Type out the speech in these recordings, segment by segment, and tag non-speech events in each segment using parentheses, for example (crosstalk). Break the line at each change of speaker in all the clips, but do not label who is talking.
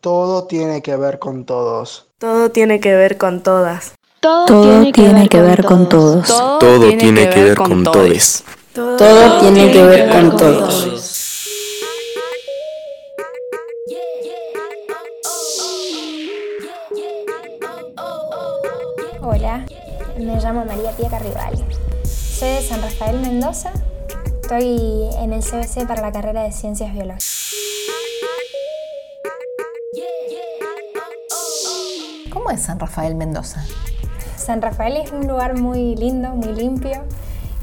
Todo tiene que ver con todos.
Todo tiene que ver con todas.
Todo, tiene, que, ver con todos.
Todo tiene que ver con todos.
Todo tiene que ver con todos.
Hola, me llamo María Pía Carribal. Soy de San Rafael Mendoza. Estoy en el CBC para la carrera de Ciencias Biológicas.
¿Cómo es San Rafael Mendoza?
San Rafael es un lugar muy lindo, muy limpio,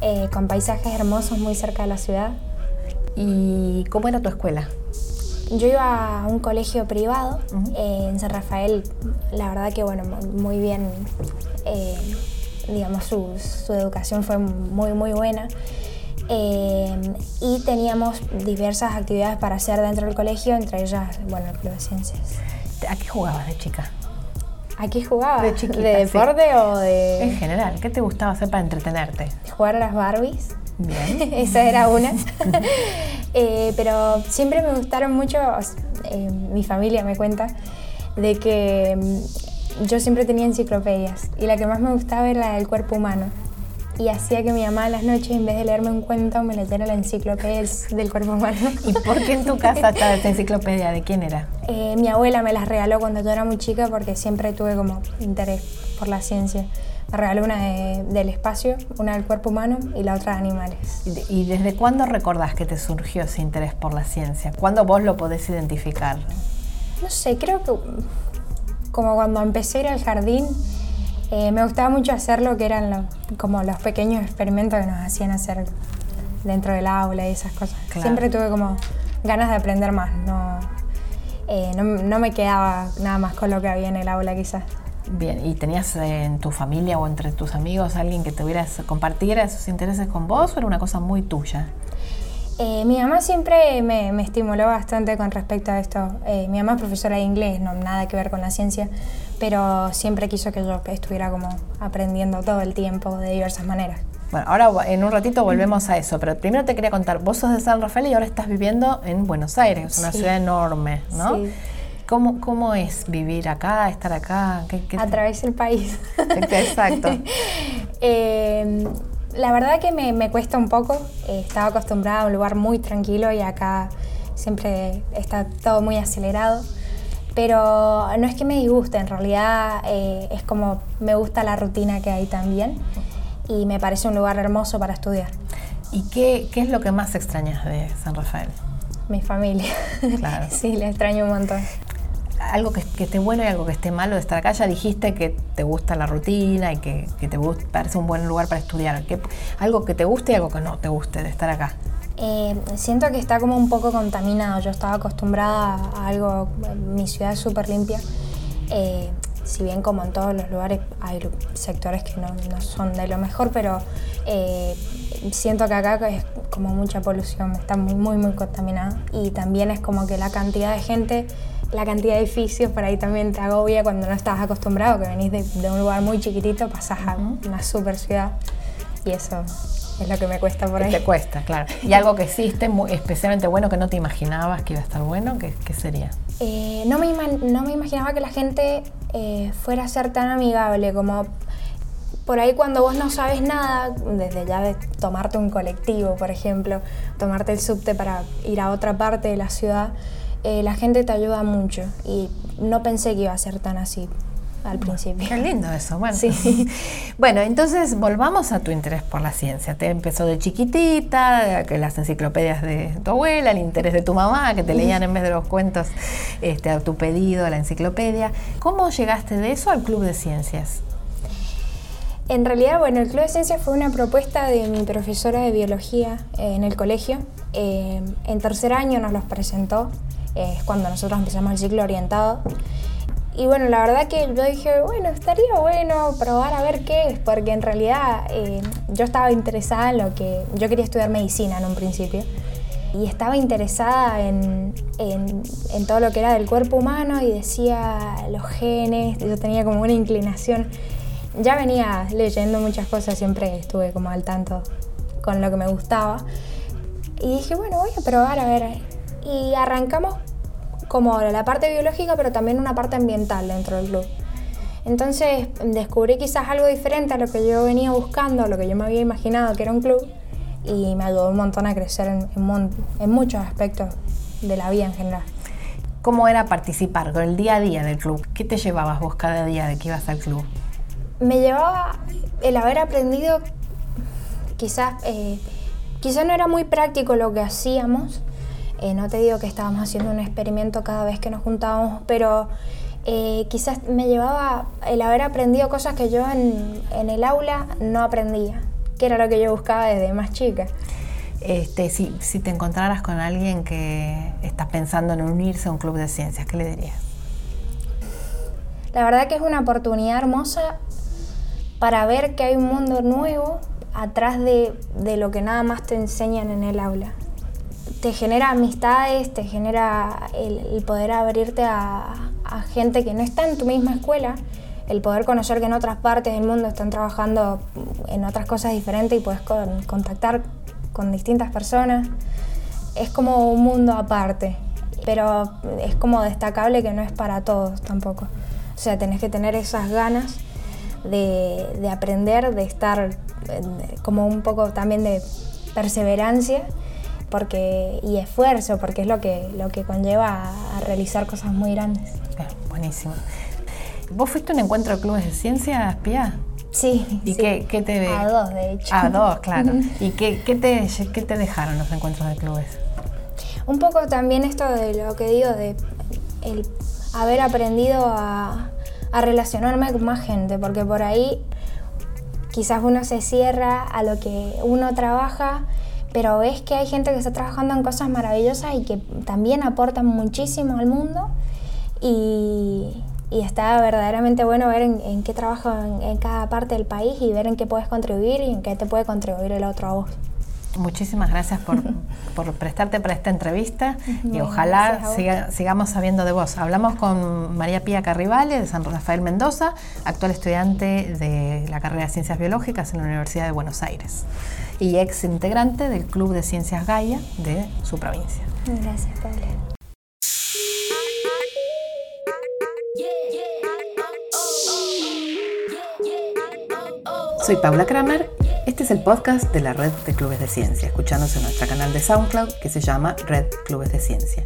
eh, con paisajes hermosos muy cerca de la ciudad.
¿Y cómo era tu escuela?
Yo iba a un colegio privado eh, en San Rafael, la verdad que bueno, muy bien, eh, digamos, su, su, educación fue muy, muy buena. y teníamos diversas actividades para hacer dentro del colegio, entre ellas, bueno, el Club de Ciencias.
¿A qué jugabas de chica?
¿A qué jugaba?
De chiquita,
¿De deporte o de...?
En general, ¿qué te gustaba hacer para entretenerte?
Jugar a las Barbies.
Bien. (laughs)
Esa era una. (laughs) (laughs) Eh, pero siempre me gustaron mucho, eh, mi familia me cuenta, de que mm, yo siempre tenía enciclopedias y la que más me gustaba era la del cuerpo humano y hacía que mi mamá a las noches, en vez de leerme un cuento, me leyera la enciclopedia del cuerpo humano.
¿Y por qué en tu casa (laughs) estaba esta enciclopedia? ¿De quién era?
Eh, mi abuela me las regaló cuando yo era muy chica porque siempre tuve como interés por la ciencia. Me regaló una del espacio, una del cuerpo humano y la otra de animales.
¿Y desde cuándo recordás que te surgió ese interés por la ciencia? ¿Cuándo vos lo podés identificar?
No sé, creo que como cuando empecé a ir al jardín, eh, me gustaba mucho hacer lo que eran como los pequeños experimentos que nos hacían hacer dentro del aula y esas cosas. Siempre tuve como ganas de aprender más, eh, no, no, me quedaba nada más con lo que había en el aula quizás.
Bien, ¿y tenías en tu familia o entre tus amigos alguien que tuvieras compartiera esos intereses con vos o era una cosa muy tuya?
Eh, mi mamá siempre me, me, estimuló bastante con respecto a esto. mi mamá es profesora de inglés, no nada que ver con la ciencia, pero siempre quiso que yo estuviera como aprendiendo todo el tiempo de diversas maneras.
Bueno, ahora en un ratito volvemos a eso, pero primero te quería contar, vos sos de San Rafael y ahora estás viviendo en Buenos Aires, es una ciudad enorme, ¿no? Sí. ¿Cómo, ¿Cómo, es vivir acá, estar acá?
¿Qué, qué a través del país.
Exacto. (laughs)
eh, la verdad que me, me cuesta un poco, eh, estaba acostumbrada a un lugar muy tranquilo y acá siempre está todo muy acelerado pero no es que me disguste, en realidad eh, es como me gusta la rutina que hay también y me parece un lugar hermoso para estudiar.
¿Y qué, qué es lo que más extrañas de San Rafael?
Mi familia.
Claro. (laughs)
sí, la extraño un montón.
Algo que, que, esté bueno y algo que esté malo de estar acá, ya dijiste que te gusta la rutina y que, que te parece un buen lugar para estudiar. ¿Qué, algo que te guste y algo que no te guste de estar acá.
Eh, siento que está como un poco contaminado. Yo estaba acostumbrada a algo, mi ciudad es súper limpia. Eh, si bien como en todos los lugares hay sectores que no, no son de lo mejor, pero eh, siento que acá es como mucha polución, está muy, muy, muy contaminada. Y también es como que la cantidad de gente, la cantidad de edificios, por ahí también te agobia cuando no estás acostumbrado, que venís de, de un lugar muy chiquitito, pasás a una super ciudad y eso es lo que me cuesta por ahí.
Te cuesta, claro. ¿Y algo que hiciste muy, especialmente bueno que no te imaginabas que iba a estar bueno? ¿Qué, qué sería?
Eh, no, me no me imaginaba que la gente eh, fuera a ser tan amigable como por ahí cuando vos no sabes nada, desde ya de tomarte un colectivo, por ejemplo, tomarte el subte para ir a otra parte de la ciudad, eh, la gente te ayuda mucho y no pensé que iba a ser tan así al principio.
Qué lindo eso, bueno. Sí. (laughs) bueno, entonces volvamos a tu interés por la ciencia. Te empezó de chiquitita, que las enciclopedias de tu abuela, el interés de tu mamá, que te leían en vez de los cuentos este, a tu pedido, la enciclopedia. ¿Cómo llegaste de eso al Club de Ciencias?
En realidad, bueno, el Club de Ciencias fue una propuesta de mi profesora de biología eh, en el colegio. Eh, en tercer año nos los presentó, eh, es cuando nosotros empezamos el ciclo orientado. Y bueno, la verdad que yo dije, bueno, estaría bueno probar a ver qué es, porque en realidad eh, yo estaba interesada en lo que... Yo quería estudiar medicina en un principio y estaba interesada en, en, en, todo lo que era del cuerpo humano y decía los genes, yo tenía como una inclinación. Ya venía leyendo muchas cosas, siempre estuve como al tanto con lo que me gustaba. Y dije, bueno, voy a probar a ver. Y arrancamos como la parte biológica, pero también una parte ambiental dentro del club. Entonces descubrí quizás algo diferente a lo que yo venía buscando, a lo que yo me había imaginado que era un club, y me ayudó un montón a crecer en, en muchos aspectos de la vida en general.
¿Cómo era participar con el día a día del club? ¿Qué te llevabas vos cada día de que ibas al club?
Me llevaba el haber aprendido, quizás, eh, quizás no era muy práctico lo que hacíamos, eh, no te digo que estábamos haciendo un experimento cada vez que nos juntábamos, pero eh, quizás me llevaba el haber aprendido cosas que yo en, en el aula no aprendía, que era lo que yo buscaba desde más chica.
Este, si, si, te encontraras con alguien que estás pensando en unirse a un club de ciencias, ¿qué le dirías?
La verdad que es una oportunidad hermosa para ver que hay un mundo nuevo atrás de, de lo que nada más te enseñan en el aula. Te genera amistades, te genera el, poder abrirte a, gente que no está en tu misma escuela, el poder conocer que en otras partes del mundo están trabajando en otras cosas diferentes y puedes con, contactar con distintas personas. Es como un mundo aparte, pero es como destacable que no es para todos tampoco. O sea, tenés que tener esas ganas de, de aprender, de estar como un poco también de perseverancia porque, y esfuerzo, porque es lo que, lo que conlleva a, a realizar cosas muy grandes.
buenísimo. ¿Vos fuiste a un encuentro de clubes de ciencias, Pia?
Sí.
¿Y
sí.
Qué, qué, te
A dos, de hecho.
A dos, (laughs) claro. ¿Y qué, qué, te, qué te dejaron los encuentros de clubes?
Un poco también esto de lo que digo, de el haber aprendido a, a relacionarme con más gente, porque por ahí quizás uno se cierra a lo que uno trabaja, pero ves que hay gente que está trabajando en cosas maravillosas y que también aportan muchísimo al mundo y, está verdaderamente bueno ver en, en qué trabaja en, en, cada parte del país y ver en qué puedes contribuir y en qué te puede contribuir el otro a vos.
Muchísimas gracias por, (laughs) por prestarte para esta entrevista y ojalá siga, sigamos sabiendo de vos. Hablamos con María Pía Carrivale de San Rafael Mendoza, actual estudiante de la carrera de Ciencias Biológicas en la Universidad de Buenos Aires y ex integrante del Club de Ciencias Gaia de su provincia.
Gracias, Paula.
Soy Paula Kramer. Este es el podcast de la Red de Clubes de Ciencia. Escuchanos en nuestro canal de SoundCloud que se llama Red Clubes de Ciencia.